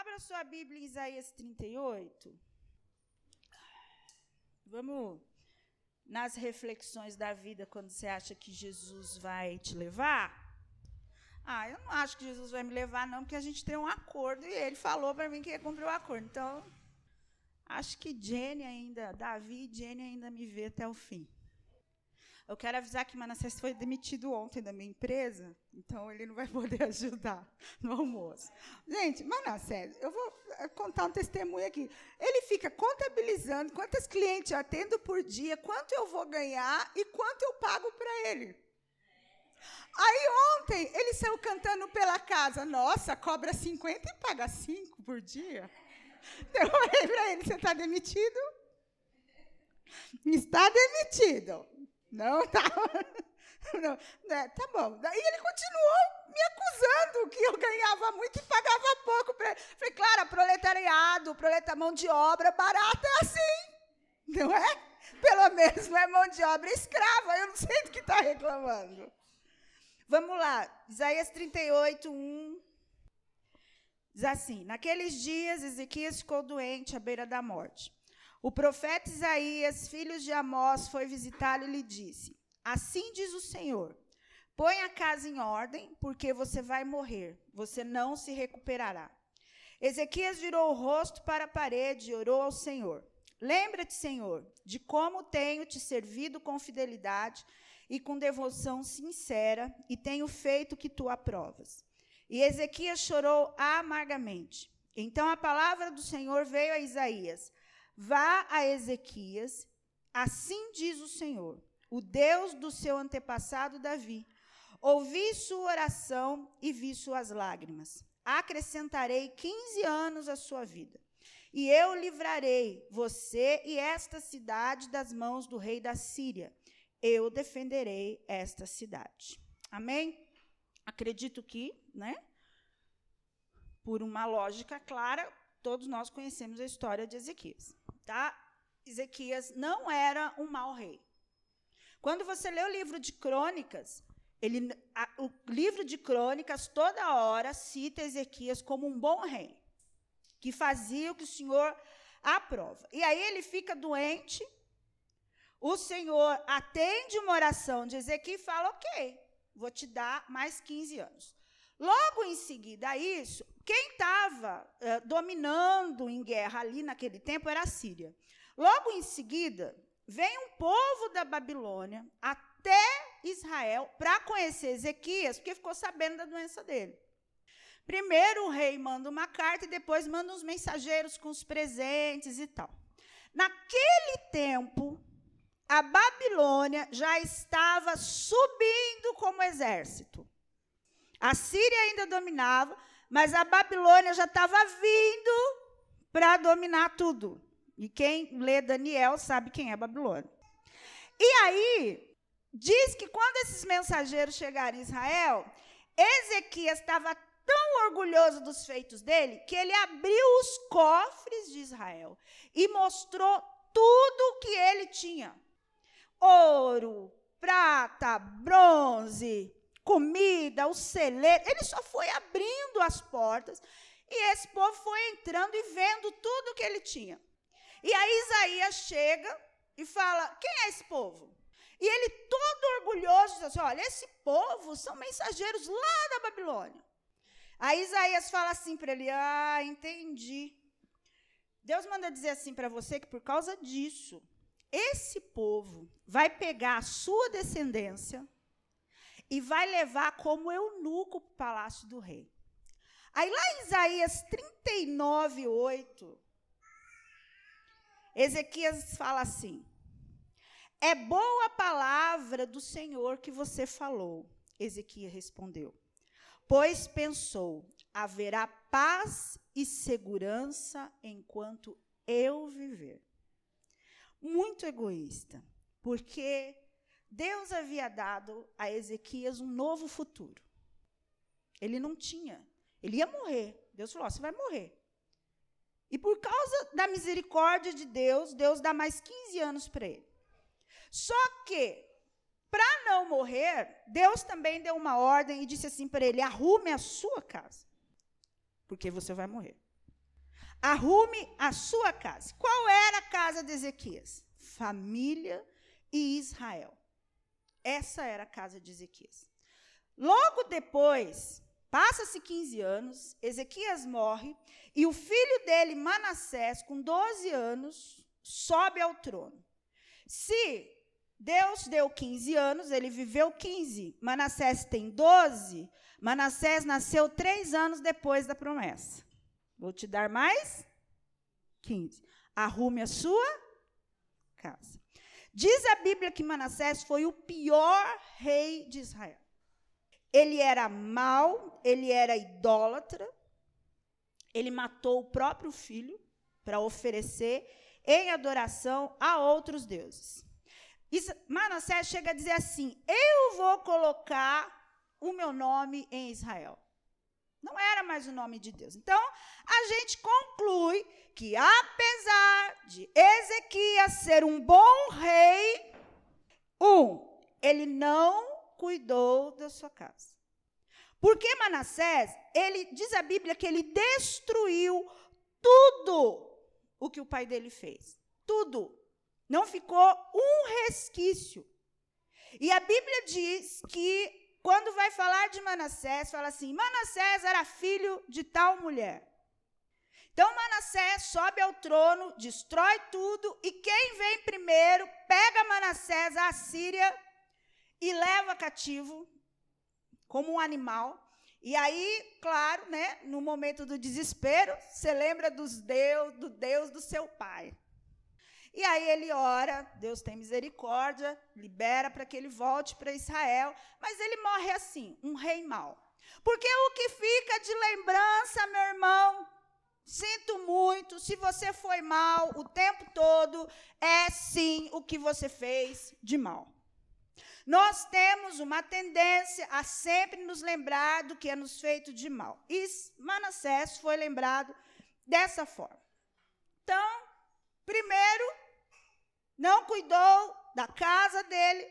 Abra sua Bíblia em Isaías 38. Vamos nas reflexões da vida quando você acha que Jesus vai te levar. Ah, eu não acho que Jesus vai me levar, não, porque a gente tem um acordo e ele falou para mim que ia cumprir o acordo. Então, acho que Jenny ainda, Davi e Jenny ainda me vê até o fim. Eu quero avisar que Manassés foi demitido ontem da minha empresa, então ele não vai poder ajudar no almoço. Gente, Manassés, eu vou eh, contar um testemunho aqui. Ele fica contabilizando quantos clientes eu atendo por dia, quanto eu vou ganhar e quanto eu pago para ele. Aí ontem ele saiu cantando pela casa. Nossa, cobra 50 e paga 5 por dia. Eu falei para ele: você está demitido? Está demitido. Não, tá. Não, né, tá bom. Daí ele continuou me acusando que eu ganhava muito e pagava pouco. Pra ele. Falei, claro, proletariado, proleta mão de obra barata é assim, não é? Pelo menos não é mão de obra escrava, eu não sei do que está reclamando. Vamos lá, Isaías 38, 1. Diz assim: Naqueles dias, Ezequias ficou doente à beira da morte. O profeta Isaías, filho de Amós, foi visitá-lo e lhe disse: Assim diz o Senhor: Põe a casa em ordem, porque você vai morrer, você não se recuperará. Ezequias virou o rosto para a parede e orou ao Senhor: Lembra-te, Senhor, de como tenho te servido com fidelidade e com devoção sincera, e tenho feito o que tu aprovas. E Ezequias chorou amargamente. Então a palavra do Senhor veio a Isaías: Vá a Ezequias, assim diz o Senhor, o Deus do seu antepassado Davi. Ouvi sua oração e vi suas lágrimas. Acrescentarei 15 anos à sua vida. E eu livrarei você e esta cidade das mãos do rei da Síria. Eu defenderei esta cidade. Amém? Acredito que, né? Por uma lógica clara, todos nós conhecemos a história de Ezequias tá? Ezequias não era um mau rei. Quando você lê o livro de Crônicas, ele, a, o livro de Crônicas toda hora cita Ezequias como um bom rei, que fazia o que o Senhor aprova. E aí ele fica doente, o Senhor atende uma oração de Ezequias e fala: Ok, vou te dar mais 15 anos. Logo em seguida a isso, quem estava uh, dominando em guerra ali naquele tempo era a Síria. Logo em seguida, vem um povo da Babilônia até Israel para conhecer Ezequias, porque ficou sabendo da doença dele. Primeiro o rei manda uma carta e depois manda uns mensageiros com os presentes e tal. Naquele tempo, a Babilônia já estava subindo como exército. A Síria ainda dominava, mas a Babilônia já estava vindo para dominar tudo. E quem lê Daniel sabe quem é Babilônia. E aí, diz que quando esses mensageiros chegaram em Israel, Ezequias estava tão orgulhoso dos feitos dele que ele abriu os cofres de Israel e mostrou tudo o que ele tinha: ouro, prata, bronze, comida, o celeiro. Ele só foi abrindo as portas e esse povo foi entrando e vendo tudo que ele tinha. E aí Isaías chega e fala: Quem é esse povo? E ele, todo orgulhoso, diz assim: Olha, esse povo são mensageiros lá da Babilônia. Aí Isaías fala assim para ele: Ah, entendi. Deus manda dizer assim para você que por causa disso, esse povo vai pegar a sua descendência e vai levar como eunuco para o palácio do rei. Aí lá em Isaías 39, 8, Ezequias fala assim: É boa a palavra do Senhor que você falou. Ezequias respondeu: Pois pensou, haverá paz e segurança enquanto eu viver. Muito egoísta, porque Deus havia dado a Ezequias um novo futuro. Ele não tinha. Ele ia morrer. Deus falou: você vai morrer. E por causa da misericórdia de Deus, Deus dá mais 15 anos para ele. Só que, para não morrer, Deus também deu uma ordem e disse assim para ele: arrume a sua casa, porque você vai morrer. arrume a sua casa. Qual era a casa de Ezequias? Família e Israel. Essa era a casa de Ezequias. Logo depois, passa-se 15 anos, Ezequias morre e o filho dele, Manassés, com 12 anos, sobe ao trono. Se Deus deu 15 anos, ele viveu 15. Manassés tem 12. Manassés nasceu três anos depois da promessa. Vou te dar mais 15. Arrume a sua casa. Diz a Bíblia que Manassés foi o pior rei de Israel. Ele era mau, ele era idólatra, ele matou o próprio filho para oferecer em adoração a outros deuses. Manassés chega a dizer assim: Eu vou colocar o meu nome em Israel. Não era mais o nome de Deus. Então, a gente conclui que, apesar de Ezequias ser um bom rei, um, ele não cuidou da sua casa. Porque Manassés, ele diz a Bíblia que ele destruiu tudo o que o pai dele fez. Tudo. Não ficou um resquício. E a Bíblia diz que, quando vai falar de Manassés, fala assim: Manassés era filho de tal mulher. Então Manassés sobe ao trono, destrói tudo, e quem vem primeiro pega Manassés, a Síria, e leva cativo, como um animal. E aí, claro, né, no momento do desespero, você lembra dos Deus, do Deus do seu pai. E aí ele ora, Deus tem misericórdia, libera para que ele volte para Israel, mas ele morre assim, um rei mau. Porque o que fica de lembrança, meu irmão, sinto muito, se você foi mal o tempo todo, é sim o que você fez de mal. Nós temos uma tendência a sempre nos lembrar do que é nos feito de mal. E Manassés foi lembrado dessa forma. Então, Primeiro, não cuidou da casa dele,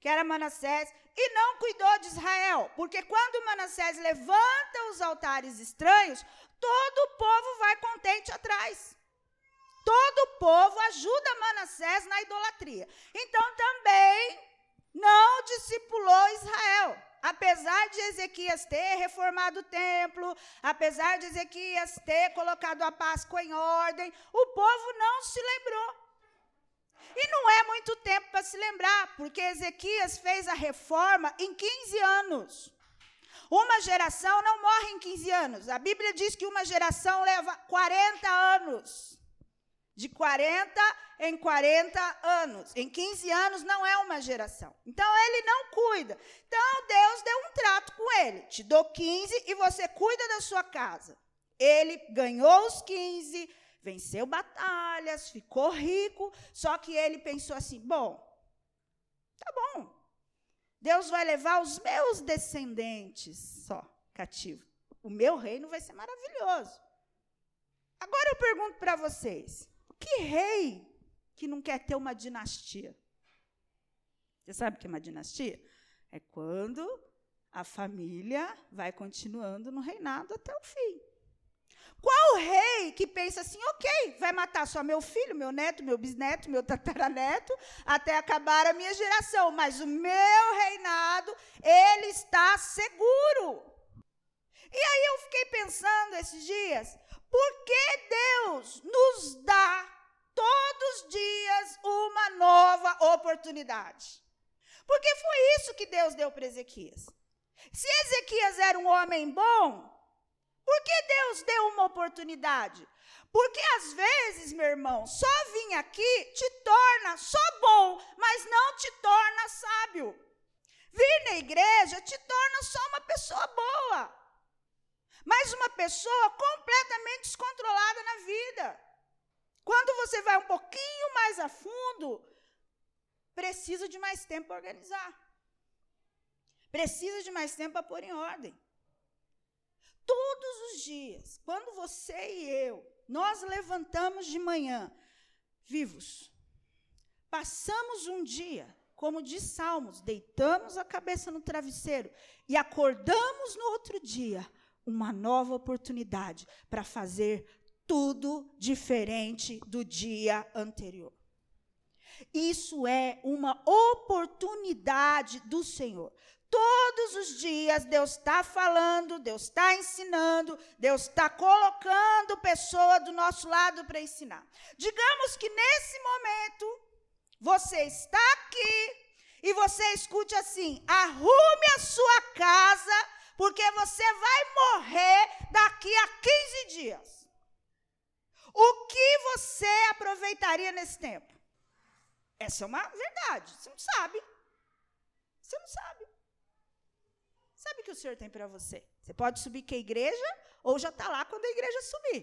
que era Manassés, e não cuidou de Israel, porque quando Manassés levanta os altares estranhos, todo o povo vai contente atrás. Todo o povo ajuda Manassés na idolatria. Então também não discipulou Israel. Apesar de Ezequias ter reformado o templo, apesar de Ezequias ter colocado a Páscoa em ordem, o povo não se lembrou. E não é muito tempo para se lembrar, porque Ezequias fez a reforma em 15 anos. Uma geração não morre em 15 anos. A Bíblia diz que uma geração leva 40 anos. De 40 em 40 anos. Em 15 anos não é uma geração. Então ele não cuida. Então Deus deu um trato com ele. Te dou 15 e você cuida da sua casa. Ele ganhou os 15, venceu batalhas, ficou rico, só que ele pensou assim: bom, tá bom. Deus vai levar os meus descendentes só cativo. O meu reino vai ser maravilhoso. Agora eu pergunto para vocês: que rei que não quer ter uma dinastia. Você sabe o que é uma dinastia? É quando a família vai continuando no reinado até o fim. Qual rei que pensa assim, ok, vai matar só meu filho, meu neto, meu bisneto, meu tataraneto, até acabar a minha geração, mas o meu reinado, ele está seguro. E aí eu fiquei pensando esses dias, por que Deus nos dá todos os dias uma nova oportunidade. Porque foi isso que Deus deu para Ezequias. Se Ezequias era um homem bom, por que Deus deu uma oportunidade? Porque às vezes, meu irmão, só vir aqui te torna só bom, mas não te torna sábio. Vir na igreja te torna só uma pessoa boa, mas uma pessoa completamente descontrolada na vida. Quando você vai um pouquinho mais a fundo, precisa de mais tempo para organizar. Precisa de mais tempo para pôr em ordem. Todos os dias, quando você e eu, nós levantamos de manhã, vivos, passamos um dia, como diz Salmos, deitamos a cabeça no travesseiro e acordamos no outro dia, uma nova oportunidade para fazer tudo diferente do dia anterior. Isso é uma oportunidade do Senhor. Todos os dias Deus está falando, Deus está ensinando, Deus está colocando pessoa do nosso lado para ensinar. Digamos que nesse momento você está aqui e você escute assim: arrume a sua casa, porque você vai morrer daqui a 15 dias. O que você aproveitaria nesse tempo? Essa é uma verdade. Você não sabe. Você não sabe. Sabe o que o Senhor tem para você? Você pode subir com a igreja ou já está lá quando a igreja subir.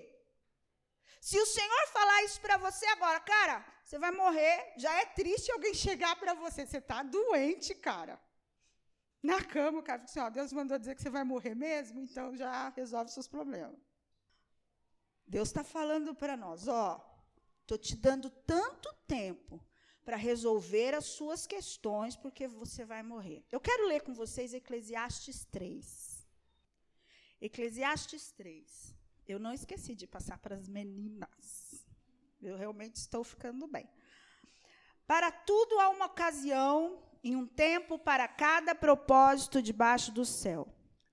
Se o Senhor falar isso para você agora, cara, você vai morrer, já é triste alguém chegar para você. Você está doente, cara. Na cama, o cara fica assim: ó, Deus mandou dizer que você vai morrer mesmo, então já resolve seus problemas. Deus está falando para nós: ó, estou te dando tanto tempo para resolver as suas questões, porque você vai morrer. Eu quero ler com vocês Eclesiastes 3. Eclesiastes 3. Eu não esqueci de passar para as meninas. Eu realmente estou ficando bem. Para tudo há uma ocasião e um tempo para cada propósito debaixo do céu.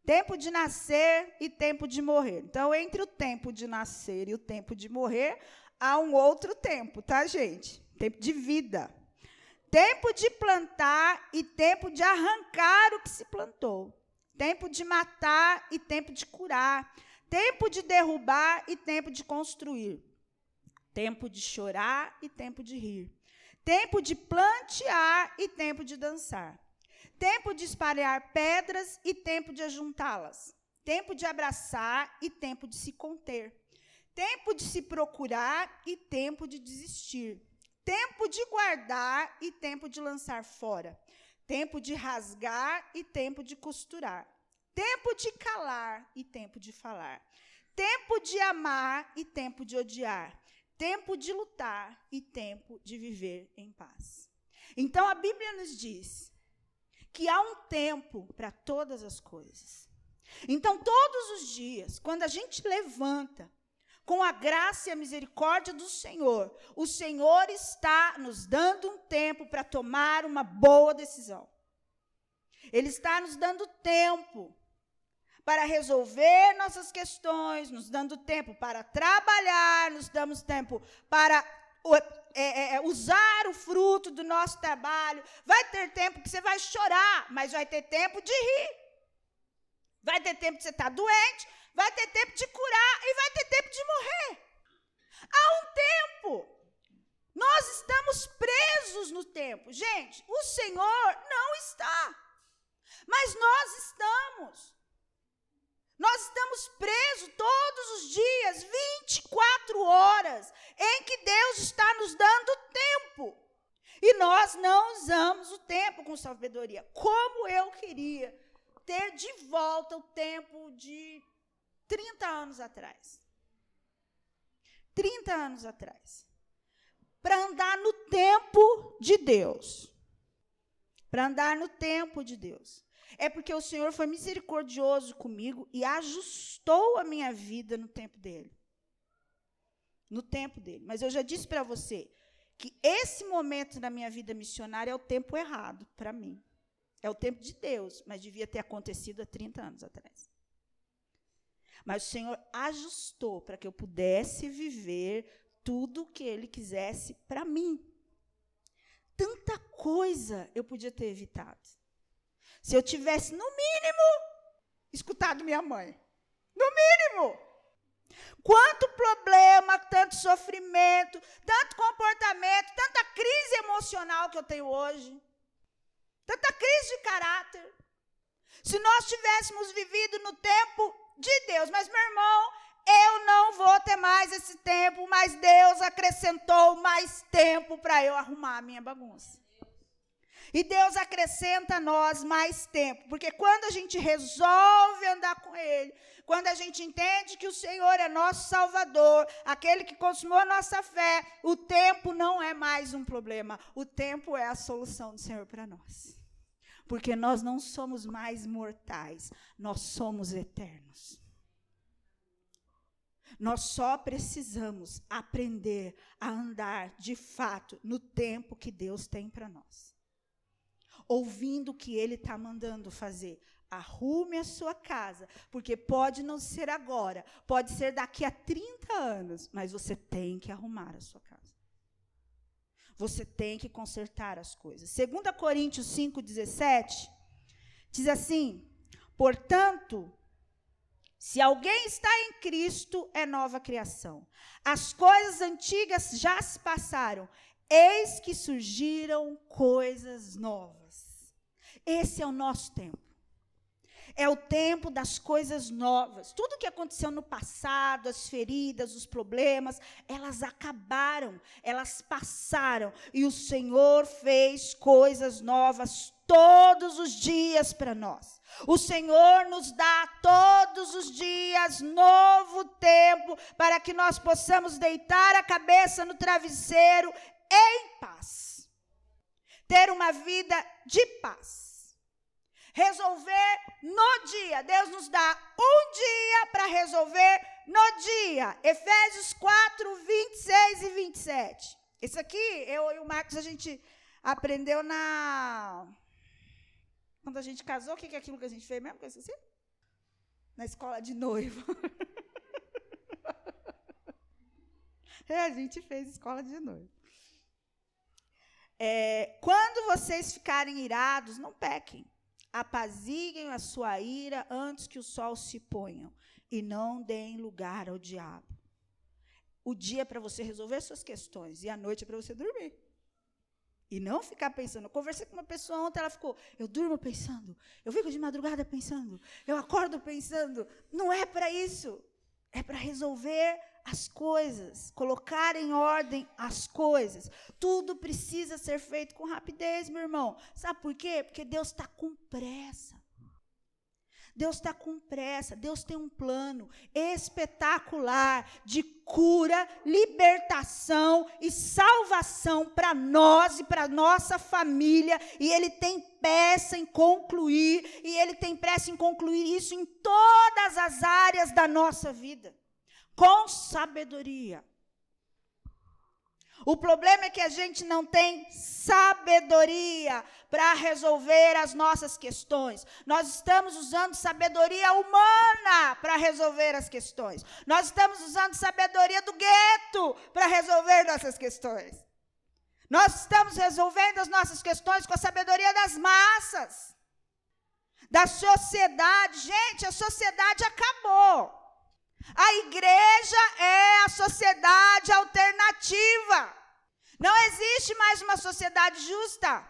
Tempo de nascer e tempo de morrer. Então, entre o tempo de nascer e o tempo de morrer, há um outro tempo, tá, gente? Tempo de vida. Tempo de plantar e tempo de arrancar o que se plantou. Tempo de matar e tempo de curar. Tempo de derrubar e tempo de construir. Tempo de chorar e tempo de rir. Tempo de plantear e tempo de dançar. Tempo de espalhar pedras e tempo de ajuntá-las. Tempo de abraçar e tempo de se conter. Tempo de se procurar e tempo de desistir tempo de guardar e tempo de lançar fora, tempo de rasgar e tempo de costurar, tempo de calar e tempo de falar, tempo de amar e tempo de odiar, tempo de lutar e tempo de viver em paz. Então a Bíblia nos diz que há um tempo para todas as coisas. Então, todos os dias, quando a gente levanta, com a graça e a misericórdia do Senhor, o Senhor está nos dando um tempo para tomar uma boa decisão. Ele está nos dando tempo para resolver nossas questões, nos dando tempo para trabalhar, nos damos tempo para é, é, é, usar o fruto do nosso trabalho. Vai ter tempo que você vai chorar, mas vai ter tempo de rir. Vai ter tempo que você está doente, vai ter tempo de curar e vai ter tempo de morrer. Há um tempo. Nós estamos presos no tempo. Gente, o Senhor não está. Mas nós estamos. Nós estamos presos todos os dias, 24 horas, em que Deus está nos dando tempo. E nós não usamos o tempo com sabedoria. Como eu queria ter de volta o tempo de 30 anos atrás. 30 anos atrás. Para andar no tempo de Deus. Para andar no tempo de Deus. É porque o Senhor foi misericordioso comigo e ajustou a minha vida no tempo dele. No tempo dele. Mas eu já disse para você que esse momento na minha vida missionária é o tempo errado para mim. É o tempo de Deus, mas devia ter acontecido há 30 anos atrás. Mas o Senhor ajustou para que eu pudesse viver tudo o que Ele quisesse para mim. Tanta coisa eu podia ter evitado. Se eu tivesse, no mínimo, escutado minha mãe. No mínimo. Quanto problema, tanto sofrimento, tanto comportamento, tanta crise emocional que eu tenho hoje. Tanta crise de caráter. Se nós tivéssemos vivido no tempo de Deus. Mas, meu irmão, eu não vou ter mais esse tempo, mas Deus acrescentou mais tempo para eu arrumar a minha bagunça. E Deus acrescenta a nós mais tempo, porque quando a gente resolve andar com Ele, quando a gente entende que o Senhor é nosso Salvador, aquele que consumou a nossa fé, o tempo não é mais um problema, o tempo é a solução do Senhor para nós porque nós não somos mais mortais, nós somos eternos. Nós só precisamos aprender a andar de fato no tempo que Deus tem para nós. Ouvindo o que Ele está mandando fazer. Arrume a sua casa, porque pode não ser agora, pode ser daqui a 30 anos, mas você tem que arrumar a sua casa. Você tem que consertar as coisas. 2 Coríntios 5,17 diz assim: Portanto, se alguém está em Cristo, é nova criação. As coisas antigas já se passaram, eis que surgiram coisas novas. Esse é o nosso tempo. É o tempo das coisas novas. Tudo que aconteceu no passado, as feridas, os problemas, elas acabaram, elas passaram. E o Senhor fez coisas novas todos os dias para nós. O Senhor nos dá todos os dias novo tempo para que nós possamos deitar a cabeça no travesseiro em paz. Ter uma vida de paz. Resolver no dia. Deus nos dá um dia para resolver no dia. Efésios 4, 26 e 27. Isso aqui, eu e o Marcos, a gente aprendeu na quando a gente casou, o que é aquilo que a gente fez mesmo? Que? Na escola de noivo. é, a gente fez escola de noivo. É, quando vocês ficarem irados, não pequem. Apaziguem a sua ira antes que o sol se ponha. E não deem lugar ao diabo. O dia é para você resolver suas questões e a noite é para você dormir. E não ficar pensando. Eu conversei com uma pessoa ontem, ela ficou, eu durmo pensando, eu fico de madrugada pensando, eu acordo pensando. Não é para isso. É para resolver as coisas, colocar em ordem as coisas. Tudo precisa ser feito com rapidez, meu irmão. Sabe por quê? Porque Deus está com pressa. Deus está com pressa, Deus tem um plano espetacular de cura, libertação e salvação para nós e para nossa família, e Ele tem pressa em concluir, e Ele tem pressa em concluir isso em todas as áreas da nossa vida, com sabedoria. O problema é que a gente não tem sabedoria para resolver as nossas questões. Nós estamos usando sabedoria humana para resolver as questões. Nós estamos usando sabedoria do gueto para resolver nossas questões. Nós estamos resolvendo as nossas questões com a sabedoria das massas, da sociedade. Gente, a sociedade acabou. A igreja é a sociedade alternativa. Não existe mais uma sociedade justa.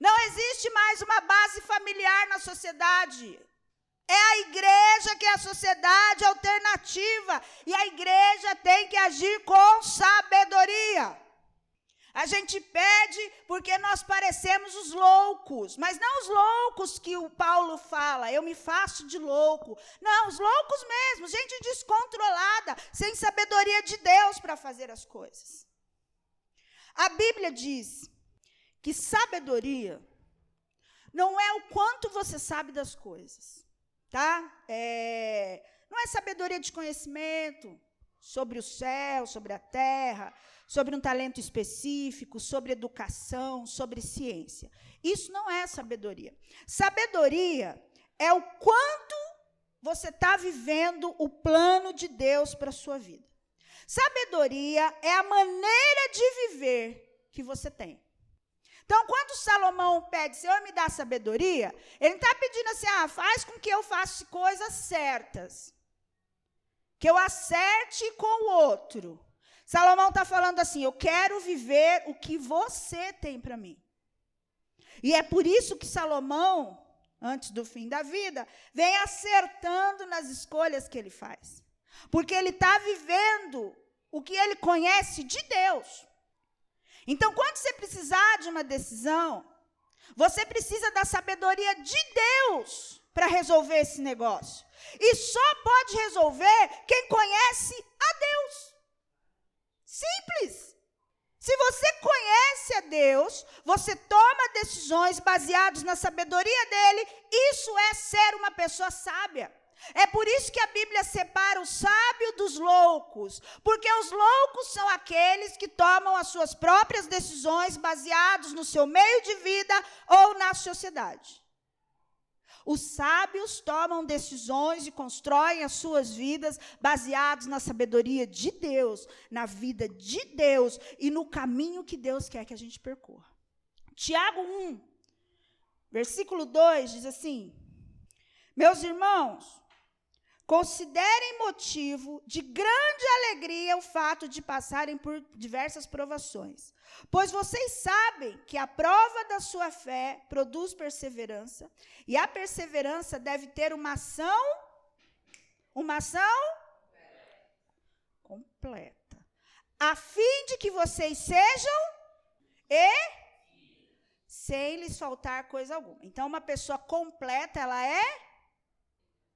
Não existe mais uma base familiar na sociedade. É a igreja que é a sociedade alternativa. E a igreja tem que agir com sabedoria. A gente pede porque nós parecemos os loucos, mas não os loucos que o Paulo fala, eu me faço de louco. Não, os loucos mesmo, gente descontrolada, sem sabedoria de Deus para fazer as coisas. A Bíblia diz que sabedoria não é o quanto você sabe das coisas, tá? É, não é sabedoria de conhecimento sobre o céu, sobre a terra, sobre um talento específico, sobre educação, sobre ciência. Isso não é sabedoria. Sabedoria é o quanto você está vivendo o plano de Deus para a sua vida. Sabedoria é a maneira de viver que você tem. Então, quando Salomão pede, Senhor, me dá sabedoria, ele está pedindo assim: ah, faz com que eu faça coisas certas. Que eu acerte com o outro. Salomão está falando assim: eu quero viver o que você tem para mim. E é por isso que Salomão, antes do fim da vida, vem acertando nas escolhas que ele faz. Porque ele está vivendo o que ele conhece de Deus. Então, quando você precisar de uma decisão, você precisa da sabedoria de Deus para resolver esse negócio. E só pode resolver quem conhece. Simples. Se você conhece a Deus, você toma decisões baseadas na sabedoria dele, isso é ser uma pessoa sábia. É por isso que a Bíblia separa o sábio dos loucos, porque os loucos são aqueles que tomam as suas próprias decisões baseados no seu meio de vida ou na sociedade. Os sábios tomam decisões e constroem as suas vidas baseados na sabedoria de Deus, na vida de Deus e no caminho que Deus quer que a gente percorra. Tiago 1, versículo 2 diz assim: Meus irmãos, Considerem motivo de grande alegria o fato de passarem por diversas provações, pois vocês sabem que a prova da sua fé produz perseverança, e a perseverança deve ter uma ação uma ação completa, a fim de que vocês sejam e sem lhes faltar coisa alguma. Então, uma pessoa completa, ela é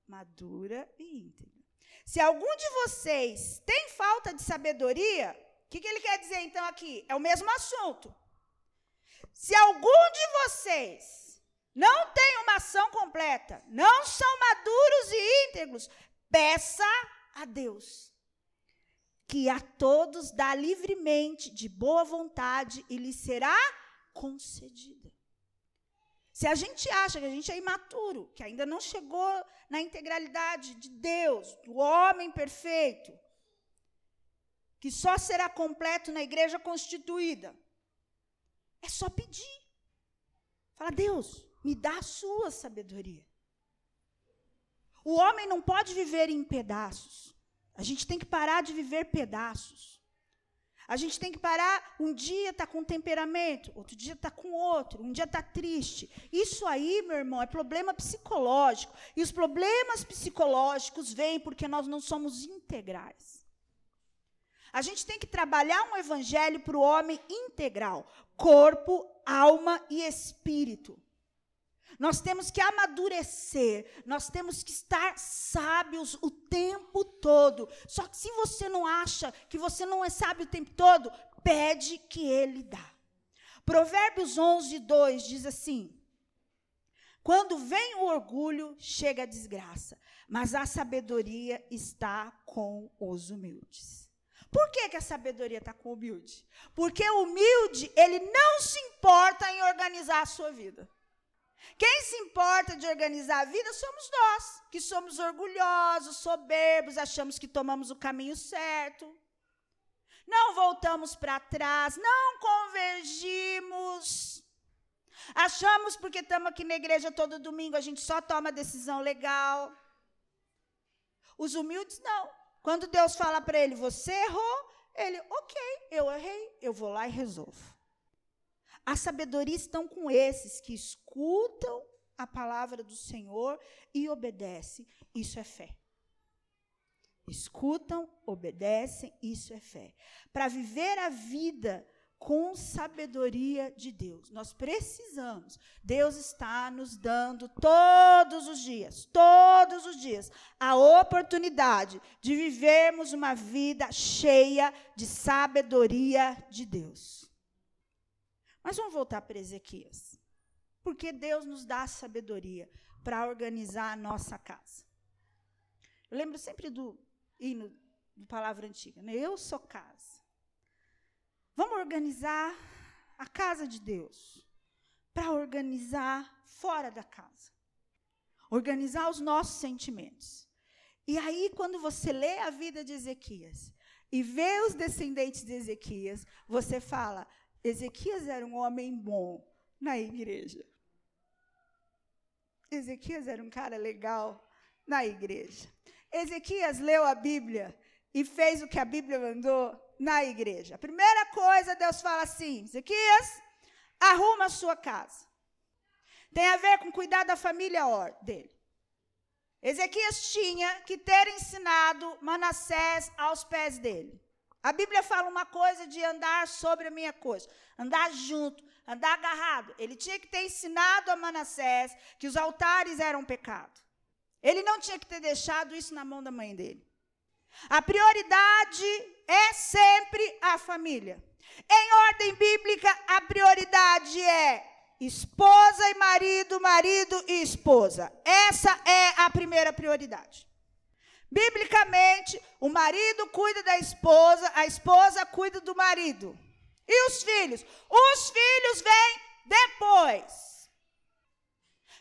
madura e íntegra. Se algum de vocês tem falta de sabedoria, o que, que ele quer dizer então aqui? É o mesmo assunto. Se algum de vocês não tem uma ação completa, não são maduros e íntegros, peça a Deus que a todos dá livremente, de boa vontade, e lhe será concedida. Se a gente acha que a gente é imaturo, que ainda não chegou na integralidade de Deus, do homem perfeito, que só será completo na igreja constituída, é só pedir. Fala, Deus, me dá a sua sabedoria. O homem não pode viver em pedaços. A gente tem que parar de viver pedaços. A gente tem que parar, um dia está com temperamento, outro dia está com outro, um dia está triste. Isso aí, meu irmão, é problema psicológico. E os problemas psicológicos vêm porque nós não somos integrais. A gente tem que trabalhar um evangelho para o homem integral: corpo, alma e espírito. Nós temos que amadurecer, nós temos que estar sábios o tempo todo. Só que se você não acha que você não é sábio o tempo todo, pede que ele dá. Provérbios 11, 2 diz assim: Quando vem o orgulho, chega a desgraça, mas a sabedoria está com os humildes. Por que, que a sabedoria está com o humilde? Porque o humilde, ele não se importa em organizar a sua vida. Quem se importa de organizar a vida somos nós, que somos orgulhosos, soberbos, achamos que tomamos o caminho certo. Não voltamos para trás, não convergimos. Achamos porque estamos aqui na igreja todo domingo, a gente só toma decisão legal. Os humildes não. Quando Deus fala para ele, você errou, ele, ok, eu errei, eu vou lá e resolvo. A sabedoria estão com esses que escutam a palavra do Senhor e obedecem. Isso é fé. Escutam, obedecem, isso é fé. Para viver a vida com sabedoria de Deus. Nós precisamos. Deus está nos dando todos os dias, todos os dias, a oportunidade de vivermos uma vida cheia de sabedoria de Deus. Mas vamos voltar para Ezequias. Porque Deus nos dá sabedoria para organizar a nossa casa. Eu lembro sempre do hino do Palavra Antiga, né? Eu sou casa. Vamos organizar a casa de Deus para organizar fora da casa. Organizar os nossos sentimentos. E aí, quando você lê a vida de Ezequias e vê os descendentes de Ezequias, você fala: Ezequias era um homem bom na igreja. Ezequias era um cara legal na igreja. Ezequias leu a Bíblia e fez o que a Bíblia mandou na igreja. A primeira coisa, Deus fala assim: Ezequias, arruma a sua casa. Tem a ver com cuidar da família dele. Ezequias tinha que ter ensinado Manassés aos pés dele. A Bíblia fala uma coisa de andar sobre a minha coisa, andar junto, andar agarrado. Ele tinha que ter ensinado a Manassés que os altares eram pecado. Ele não tinha que ter deixado isso na mão da mãe dele. A prioridade é sempre a família. Em ordem bíblica, a prioridade é esposa e marido, marido e esposa. Essa é a primeira prioridade. Biblicamente, o marido cuida da esposa, a esposa cuida do marido. E os filhos? Os filhos vêm depois.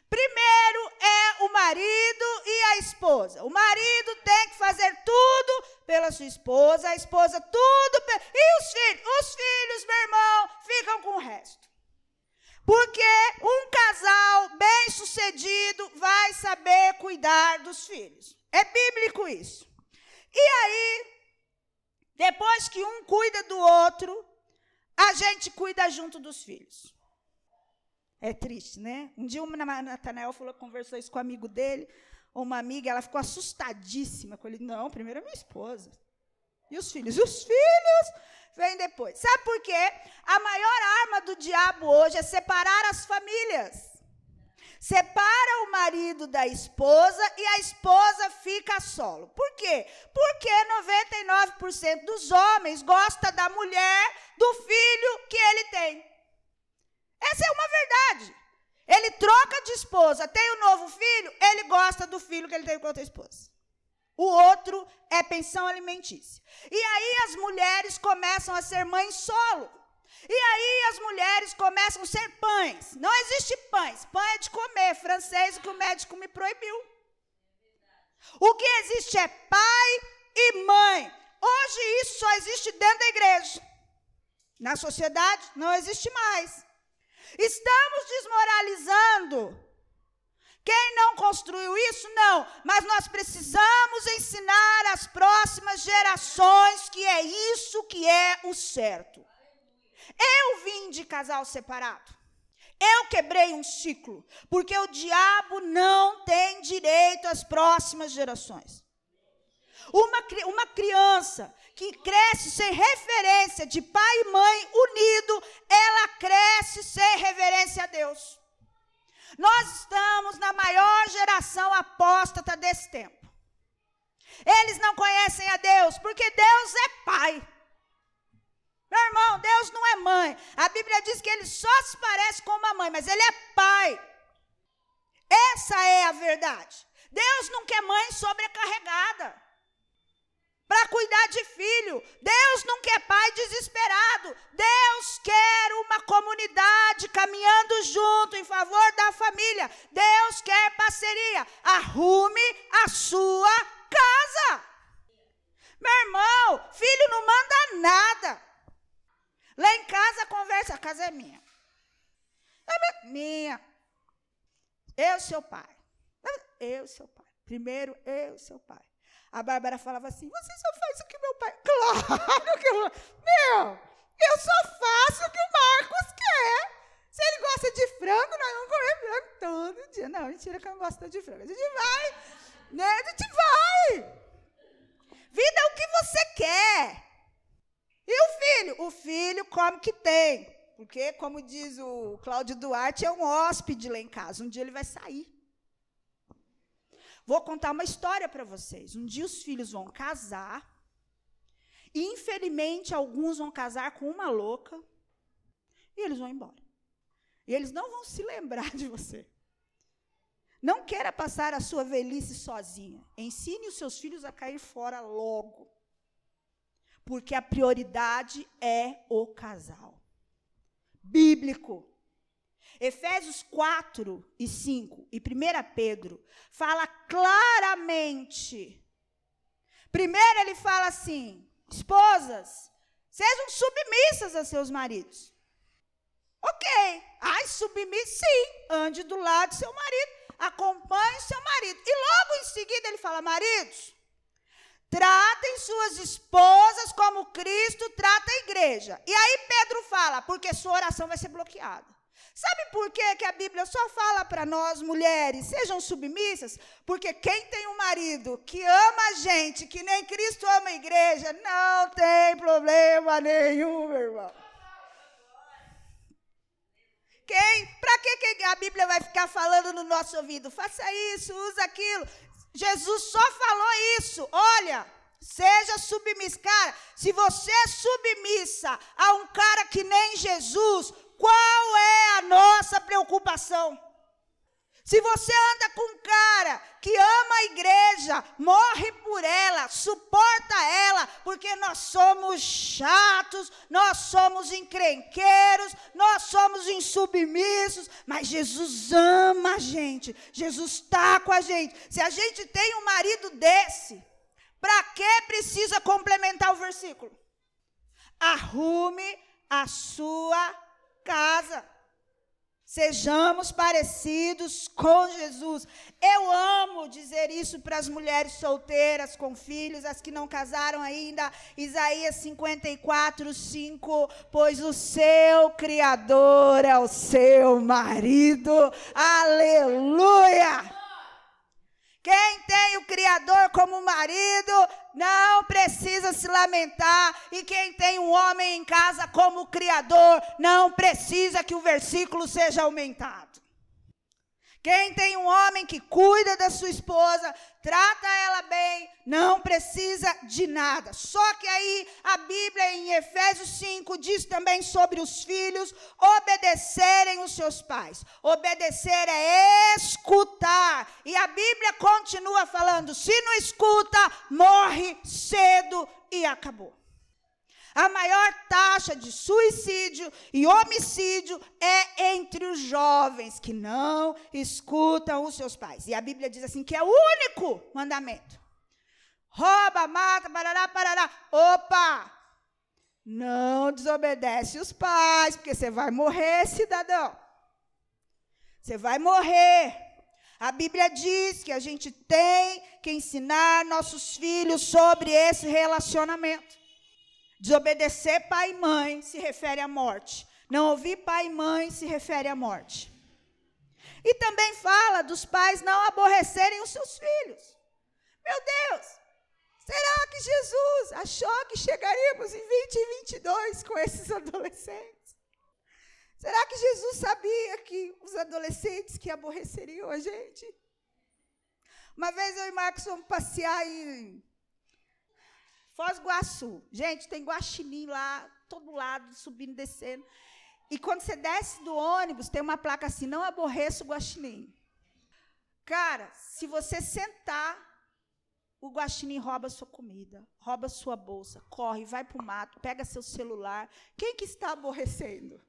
Primeiro é o marido e a esposa. O marido tem que fazer tudo pela sua esposa, a esposa tudo. Pe... E os filhos? Os filhos, meu irmão, ficam com o resto. Porque um casal bem-sucedido vai saber cuidar dos filhos. É bíblico isso. E aí, depois que um cuida do outro, a gente cuida junto dos filhos. É triste, né? Um dia o Natanael falou, conversou isso com um amigo dele, uma amiga, ela ficou assustadíssima com ele. Não, primeiro é minha esposa. E os filhos? E os filhos vêm depois. Sabe por quê? A maior arma do diabo hoje é separar as famílias. Separa o marido da esposa e a esposa fica solo. Por quê? Porque 99% dos homens gosta da mulher, do filho que ele tem. Essa é uma verdade. Ele troca de esposa, tem um novo filho, ele gosta do filho que ele teve com outra esposa. O outro é pensão alimentícia. E aí as mulheres começam a ser mães solo. E aí as mulheres começam a ser pães. Não existe pães. Pão é de comer, francês, que o médico me proibiu. O que existe é pai e mãe. Hoje isso só existe dentro da igreja. Na sociedade não existe mais. Estamos desmoralizando quem não construiu isso? Não. Mas nós precisamos ensinar às próximas gerações que é isso que é o certo. Eu vim de casal separado. Eu quebrei um ciclo, porque o diabo não tem direito às próximas gerações. Uma, uma criança que cresce sem referência de pai e mãe unido, ela cresce sem reverência a Deus. Nós estamos na maior geração apóstata desse tempo. Eles não conhecem a Deus, porque Deus é pai. Meu irmão, Deus não é mãe. A Bíblia diz que ele só se parece com uma mãe, mas ele é pai. Essa é a verdade. Deus não quer mãe sobrecarregada para cuidar de filho. Deus não quer pai desesperado. Deus quer uma comunidade caminhando junto em favor da família. Deus quer parceria. Arrume a sua casa. Meu irmão, filho não manda nada. Lá em casa conversa, a casa é minha. É minha. Eu, seu pai. Eu, seu pai. Primeiro, eu, seu pai. A Bárbara falava assim: Você só faz o que meu pai. Claro que eu. Meu, eu só faço o que o Marcos quer. Se ele gosta de frango, nós vamos comer frango todo dia. Não, mentira que eu não gosto de frango. A gente vai, né? A gente vai. Vida é o que você quer. E o filho? O filho come o que tem. Porque, como diz o Cláudio Duarte, é um hóspede lá em casa. Um dia ele vai sair. Vou contar uma história para vocês. Um dia os filhos vão casar. E, infelizmente, alguns vão casar com uma louca. E eles vão embora. E eles não vão se lembrar de você. Não queira passar a sua velhice sozinha. Ensine os seus filhos a cair fora logo. Porque a prioridade é o casal. Bíblico. Efésios 4 e 5 e 1 Pedro fala claramente. Primeiro ele fala assim: esposas, sejam submissas a seus maridos. Ok, ai, submissa, sim, ande do lado do seu marido, acompanhe seu marido. E logo em seguida ele fala: maridos, tratem suas esposas como Cristo trata a igreja. E aí Pedro fala: porque sua oração vai ser bloqueada. Sabe por que, que a Bíblia só fala para nós, mulheres, sejam submissas? Porque quem tem um marido que ama a gente, que nem Cristo ama a igreja, não tem problema nenhum, meu irmão. Quem? Para que, que a Bíblia vai ficar falando no nosso ouvido? Faça isso, usa aquilo. Jesus só falou isso. Olha, Seja submissa. Cara, se você é submissa a um cara que nem Jesus, qual é a nossa preocupação? Se você anda com um cara que ama a igreja, morre por ela, suporta ela, porque nós somos chatos, nós somos encrenqueiros, nós somos insubmissos, mas Jesus ama a gente, Jesus está com a gente. Se a gente tem um marido desse, para que precisa complementar o versículo? Arrume a sua casa. Sejamos parecidos com Jesus. Eu amo dizer isso para as mulheres solteiras com filhos, as que não casaram ainda. Isaías 54, 5. Pois o seu Criador é o seu marido. Aleluia! Quem tem o Criador como marido não precisa se lamentar. E quem tem um homem em casa como Criador não precisa que o versículo seja aumentado. Quem tem um homem que cuida da sua esposa, trata ela bem, não precisa de nada. Só que aí a Bíblia em Efésios 5 diz também sobre os filhos obedecerem os seus pais. Obedecer é escutar. E a Bíblia continua falando: se não escuta, morre cedo e acabou. A maior taxa de suicídio e homicídio é entre os jovens que não escutam os seus pais. E a Bíblia diz assim que é o único mandamento. Rouba, mata, parará, parará. Opa! Não desobedece os pais, porque você vai morrer, cidadão. Você vai morrer. A Bíblia diz que a gente tem que ensinar nossos filhos sobre esse relacionamento. Desobedecer pai e mãe se refere à morte. Não ouvir pai e mãe se refere à morte. E também fala dos pais não aborrecerem os seus filhos. Meu Deus, será que Jesus achou que chegaríamos em 2022 com esses adolescentes? Será que Jesus sabia que os adolescentes que aborreceriam a gente? Uma vez eu e Marcos fomos passear em Foz do Iguaçu. Gente, tem guaxinim lá, todo lado, subindo descendo. E quando você desce do ônibus, tem uma placa assim, não aborreça o guaxinim. Cara, se você sentar, o guaxinim rouba sua comida, rouba sua bolsa, corre, vai para o mato, pega seu celular. Quem que está aborrecendo?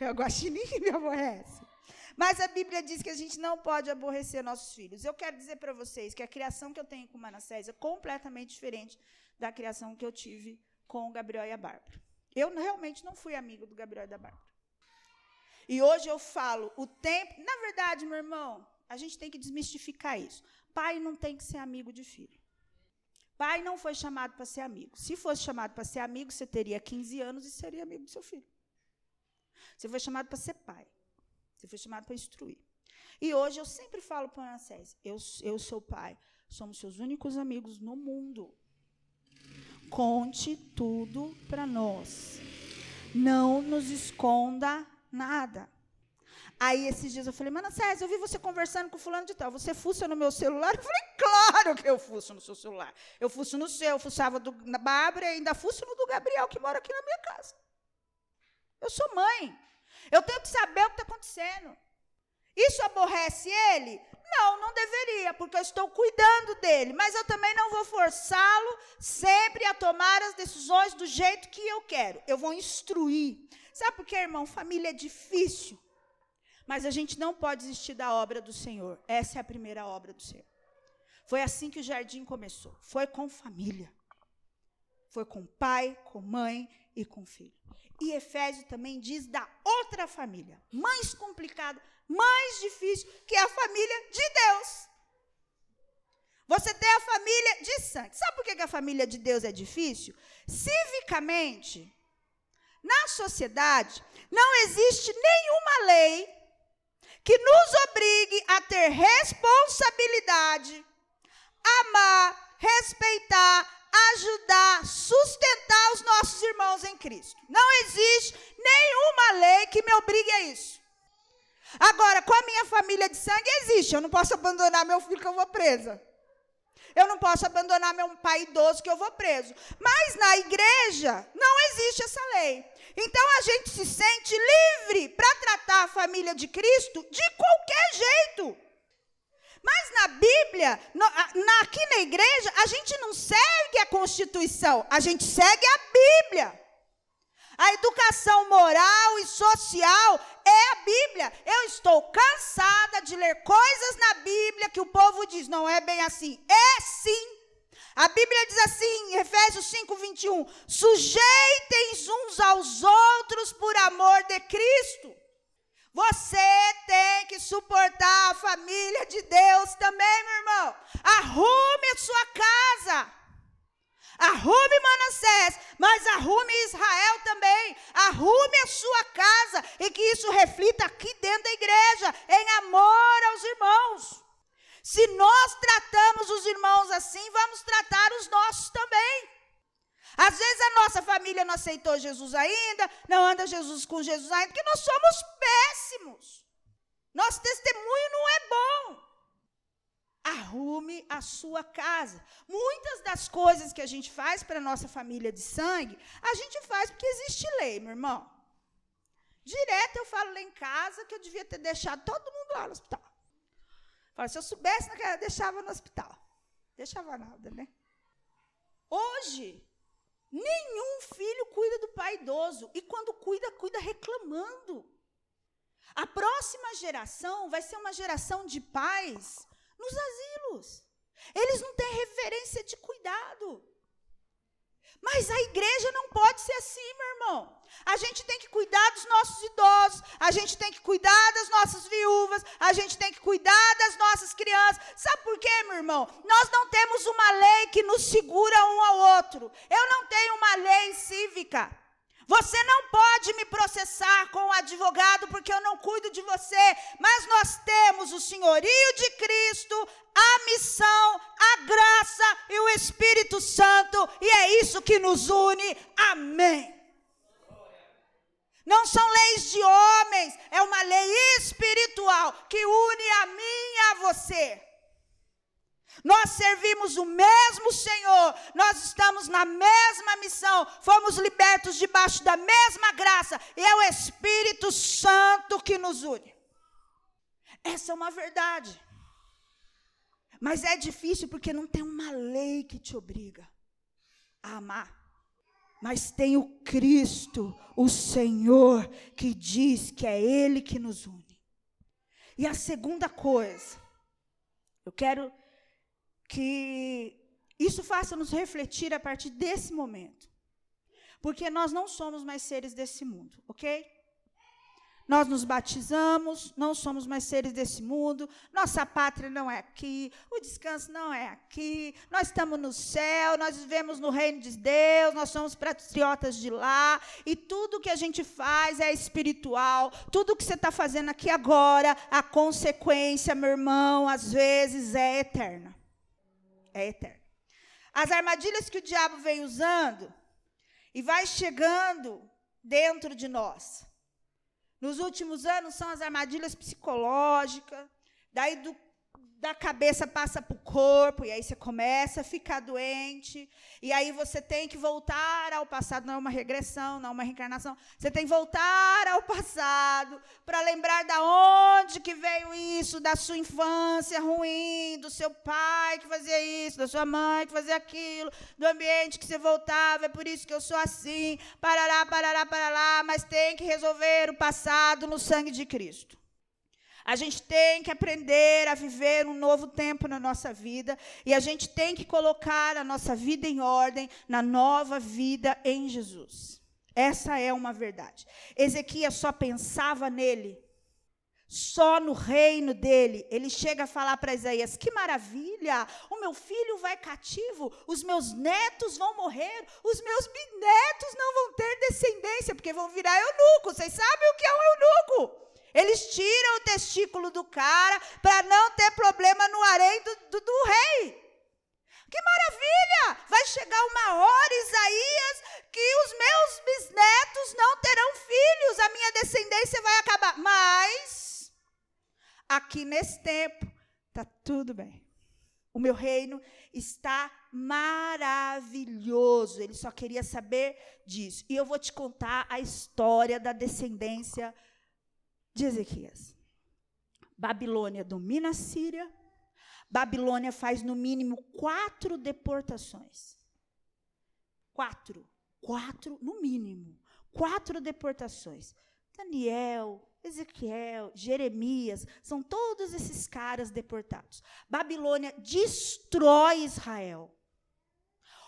É o guaxinim que me aborrece. Mas a Bíblia diz que a gente não pode aborrecer nossos filhos. Eu quero dizer para vocês que a criação que eu tenho com Manassés é completamente diferente da criação que eu tive com o Gabriel e a Bárbara. Eu realmente não fui amigo do Gabriel e da Bárbara. E hoje eu falo o tempo. Na verdade, meu irmão, a gente tem que desmistificar isso. Pai não tem que ser amigo de filho. Pai não foi chamado para ser amigo. Se fosse chamado para ser amigo, você teria 15 anos e seria amigo do seu filho. Você foi chamado para ser pai. Você foi chamado para instruir. E hoje eu sempre falo para o Anassés, eu, eu sou pai. Somos seus únicos amigos no mundo conte tudo para nós. Não nos esconda nada. Aí esses dias eu falei, Manassés, eu vi você conversando com fulano de tal. Você fuça no meu celular? Eu falei, claro que eu fuço no seu celular. Eu fuço no seu, eu fuçava do, na Bárbara e ainda fuço no do Gabriel, que mora aqui na minha casa. Eu sou mãe. Eu tenho que saber o que está acontecendo. Isso aborrece ele? Não, não deveria, porque eu estou cuidando dele. Mas eu também não vou forçá-lo sempre a tomar as decisões do jeito que eu quero. Eu vou instruir. Sabe por quê, irmão? Família é difícil. Mas a gente não pode desistir da obra do Senhor. Essa é a primeira obra do Senhor. Foi assim que o jardim começou. Foi com família. Foi com pai, com mãe e com filho. E Efésio também diz da outra família, mais complicada, mais difícil, que é a família de Deus. Você tem a família de sangue. Sabe por que a família de Deus é difícil? Civicamente, na sociedade, não existe nenhuma lei que nos obrigue a ter responsabilidade, amar, respeitar, ajudar, sustentar os nossos irmãos em Cristo. Não existe nenhuma lei que me obrigue a isso. Agora, com a minha família de sangue, existe. Eu não posso abandonar meu filho que eu vou presa. Eu não posso abandonar meu pai idoso que eu vou preso. Mas na igreja não existe essa lei. Então a gente se sente livre para tratar a família de Cristo de qualquer jeito. Mas na Bíblia, no, na, aqui na igreja, a gente não segue a Constituição, a gente segue a Bíblia. A educação moral e social é a Bíblia. Eu estou cansada de ler coisas na Bíblia que o povo diz, não é bem assim. É sim. A Bíblia diz assim, em Efésios 5, 21, sujeitem uns aos outros por amor de Cristo. Você tem que suportar a família de Deus também, meu irmão. Arrume a sua casa. Arrume Manassés, mas arrume Israel também. Arrume a sua casa e que isso reflita aqui dentro da igreja, em amor aos irmãos. Se nós tratamos os irmãos assim, vamos tratar os nossos também. Às vezes a nossa família não aceitou Jesus ainda, não anda Jesus com Jesus ainda, porque nós somos péssimos. Nosso testemunho não é bom. Arrume a sua casa. Muitas das coisas que a gente faz para a nossa família de sangue, a gente faz porque existe lei, meu irmão. Direto eu falo lá em casa que eu devia ter deixado todo mundo lá no hospital. Falo, se eu soubesse, eu deixava no hospital. Deixava nada, né? Hoje, nenhum filho cuida do pai idoso. E quando cuida, cuida reclamando. A próxima geração vai ser uma geração de pais nos asilos. Eles não têm referência de cuidado. Mas a igreja não pode ser assim, meu irmão. A gente tem que cuidar dos nossos idosos, a gente tem que cuidar das nossas viúvas, a gente tem que cuidar das nossas crianças. Sabe por quê, meu irmão? Nós não temos uma lei que nos segura um ao outro. Eu não tenho uma lei cívica. Você não pode me processar com o advogado porque eu não cuido de você, mas nós temos o senhorio de Cristo, a missão, a graça e o Espírito Santo, e é isso que nos une. Amém. Não são leis de homens, é uma lei espiritual que une a mim e a você. Nós servimos o mesmo Senhor, nós estamos na mesma missão, fomos libertos debaixo da mesma graça, e é o Espírito Santo que nos une. Essa é uma verdade. Mas é difícil porque não tem uma lei que te obriga a amar. Mas tem o Cristo, o Senhor, que diz que é Ele que nos une. E a segunda coisa, eu quero que isso faça nos refletir a partir desse momento. Porque nós não somos mais seres desse mundo, ok? Nós nos batizamos, não somos mais seres desse mundo, nossa pátria não é aqui, o descanso não é aqui, nós estamos no céu, nós vivemos no reino de Deus, nós somos patriotas de lá, e tudo que a gente faz é espiritual, tudo que você está fazendo aqui agora, a consequência, meu irmão, às vezes é eterna é eterno. As armadilhas que o diabo vem usando e vai chegando dentro de nós. Nos últimos anos são as armadilhas psicológicas, daí do da cabeça passa para o corpo, e aí você começa a ficar doente, e aí você tem que voltar ao passado, não é uma regressão, não é uma reencarnação, você tem que voltar ao passado para lembrar da onde que veio isso, da sua infância ruim, do seu pai que fazia isso, da sua mãe que fazia aquilo, do ambiente que você voltava, é por isso que eu sou assim, parará, parará, parará, mas tem que resolver o passado no sangue de Cristo. A gente tem que aprender a viver um novo tempo na nossa vida e a gente tem que colocar a nossa vida em ordem na nova vida em Jesus. Essa é uma verdade. Ezequias só pensava nele, só no reino dele. Ele chega a falar para Isaías: Que maravilha! O meu filho vai cativo, os meus netos vão morrer, os meus bisnetos não vão ter descendência, porque vão virar eunuco. Vocês sabem o que é um eunuco? Eles tiram o testículo do cara para não ter problema no harém do, do, do, rei. Que maravilha! Vai chegar uma hora, Isaías, que os meus bisnetos não terão filhos, a minha descendência vai acabar. Mas, aqui nesse tempo, está tudo bem. O meu reino está maravilhoso. Ele só queria saber disso. E eu vou te contar a história da descendência de Ezequias. Babilônia domina a Síria. Babilônia faz no mínimo quatro deportações. Quatro. Quatro, no mínimo. Quatro deportações. Daniel, Ezequiel, Jeremias, são todos esses caras deportados. Babilônia destrói Israel,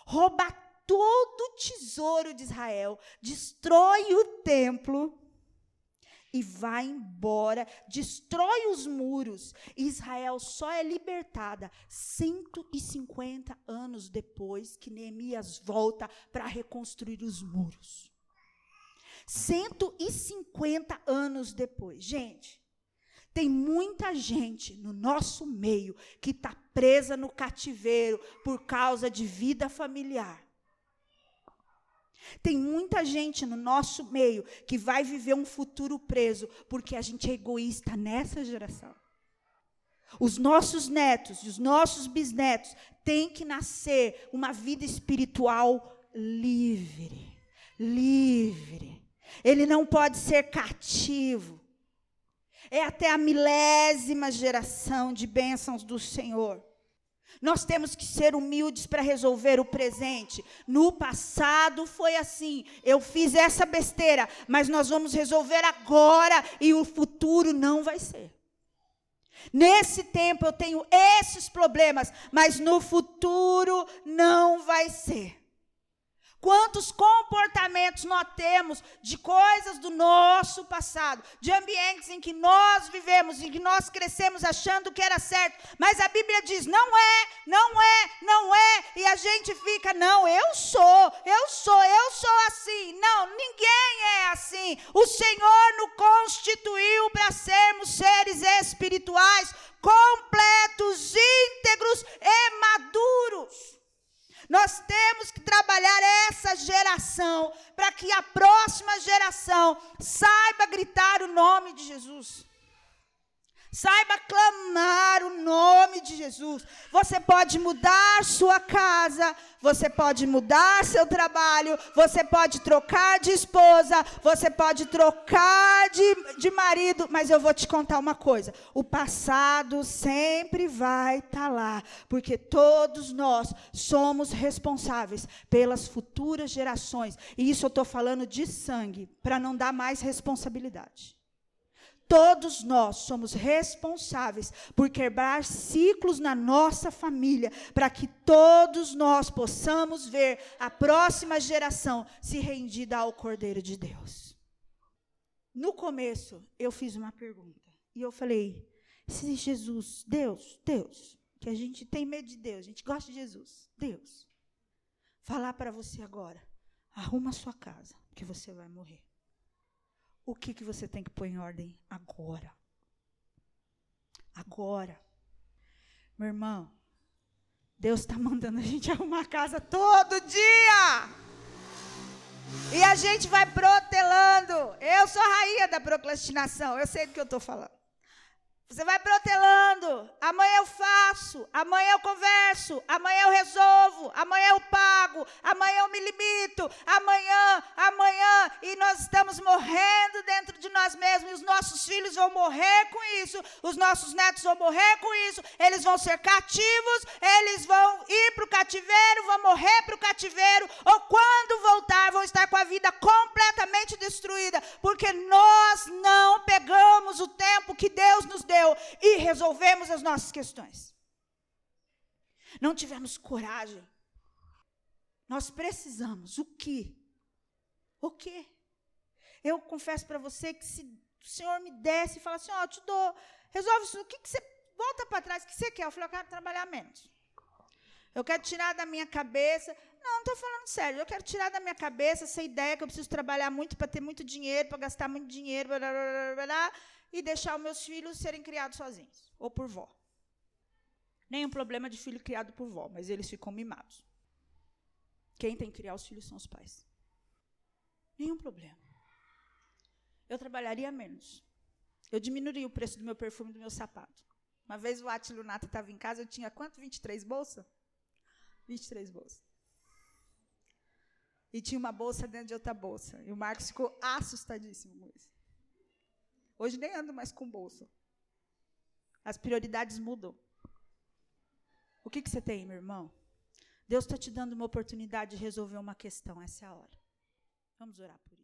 rouba todo o tesouro de Israel, destrói o templo e vai embora, destrói os muros. Israel só é libertada 150 anos depois que Neemias volta para reconstruir os muros. 150 anos depois. Gente, tem muita gente no nosso meio que está presa no cativeiro por causa de vida familiar. Tem muita gente no nosso meio que vai viver um futuro preso porque a gente é egoísta nessa geração. Os nossos netos e os nossos bisnetos têm que nascer uma vida espiritual livre. Livre. Ele não pode ser cativo. É até a milésima geração de bênçãos do Senhor. Nós temos que ser humildes para resolver o presente. No passado foi assim. Eu fiz essa besteira, mas nós vamos resolver agora e o futuro não vai ser. Nesse tempo eu tenho esses problemas, mas no futuro não vai ser. Quantos comportamentos nós temos de coisas do nosso passado, de ambientes em que nós vivemos, em que nós crescemos achando que era certo, mas a Bíblia diz: não é, não é, não é, e a gente fica: não, eu sou, eu sou, eu sou assim. Não, ninguém é assim. O Senhor nos constituiu para sermos seres espirituais completos, íntegros e maduros. Nós temos que trabalhar essa geração para que a próxima geração saiba gritar o nome de Jesus. Saiba clamar o nome de Jesus. Você pode mudar sua casa, você pode mudar seu trabalho, você pode trocar de esposa, você pode trocar de, de marido, mas eu vou te contar uma coisa: o passado sempre vai estar tá lá, porque todos nós somos responsáveis pelas futuras gerações, e isso eu estou falando de sangue, para não dar mais responsabilidade. Todos nós somos responsáveis por quebrar ciclos na nossa família, para que todos nós possamos ver a próxima geração se rendida ao Cordeiro de Deus. No começo, eu fiz uma pergunta. E eu falei: se Jesus, Deus, Deus, que a gente tem medo de Deus, a gente gosta de Jesus, Deus, falar para você agora: arruma a sua casa, que você vai morrer o que, que você tem que pôr em ordem agora. Agora. Meu irmão, Deus está mandando a gente arrumar a casa todo dia. E a gente vai protelando. Eu sou a rainha da procrastinação, eu sei do que eu estou falando. Você vai protelando. Amanhã eu faço, amanhã eu converso, amanhã eu resolvo, amanhã eu pago, amanhã eu me limito, amanhã, amanhã. E nós estamos morrendo dentro de nós mesmos. E os nossos filhos vão morrer com isso, os nossos netos vão morrer com isso. Eles vão ser cativos, eles vão ir para o cativeiro, vão morrer para o cativeiro. Ou quando voltar, vão estar com a vida completamente destruída. Porque nós não pegamos o tempo que Deus nos deu e resolvemos as nossas questões. Não tivemos coragem. Nós precisamos. O que? O que? Eu confesso para você que se o Senhor me desse e falasse assim, ó, oh, te dou, resolve isso, o que, que você, volta para trás, o que você quer? Eu falei, eu quero trabalhar menos. Eu quero tirar da minha cabeça, não, não estou falando sério, eu quero tirar da minha cabeça essa ideia que eu preciso trabalhar muito para ter muito dinheiro, para gastar muito dinheiro, blá, blá, blá, blá, e deixar os meus filhos serem criados sozinhos, ou por vó. Nenhum problema de filho criado por vó, mas eles ficam mimados. Quem tem que criar os filhos são os pais. Nenhum problema. Eu trabalharia menos. Eu diminuiria o preço do meu perfume e do meu sapato. Uma vez o Atilo Nato estava em casa, eu tinha quanto? 23 bolsas? 23 bolsas. E tinha uma bolsa dentro de outra bolsa. E o Marcos ficou assustadíssimo com isso. Hoje nem ando mais com bolsa. As prioridades mudam. O que, que você tem, meu irmão? Deus está te dando uma oportunidade de resolver uma questão. Essa é a hora. Vamos orar por.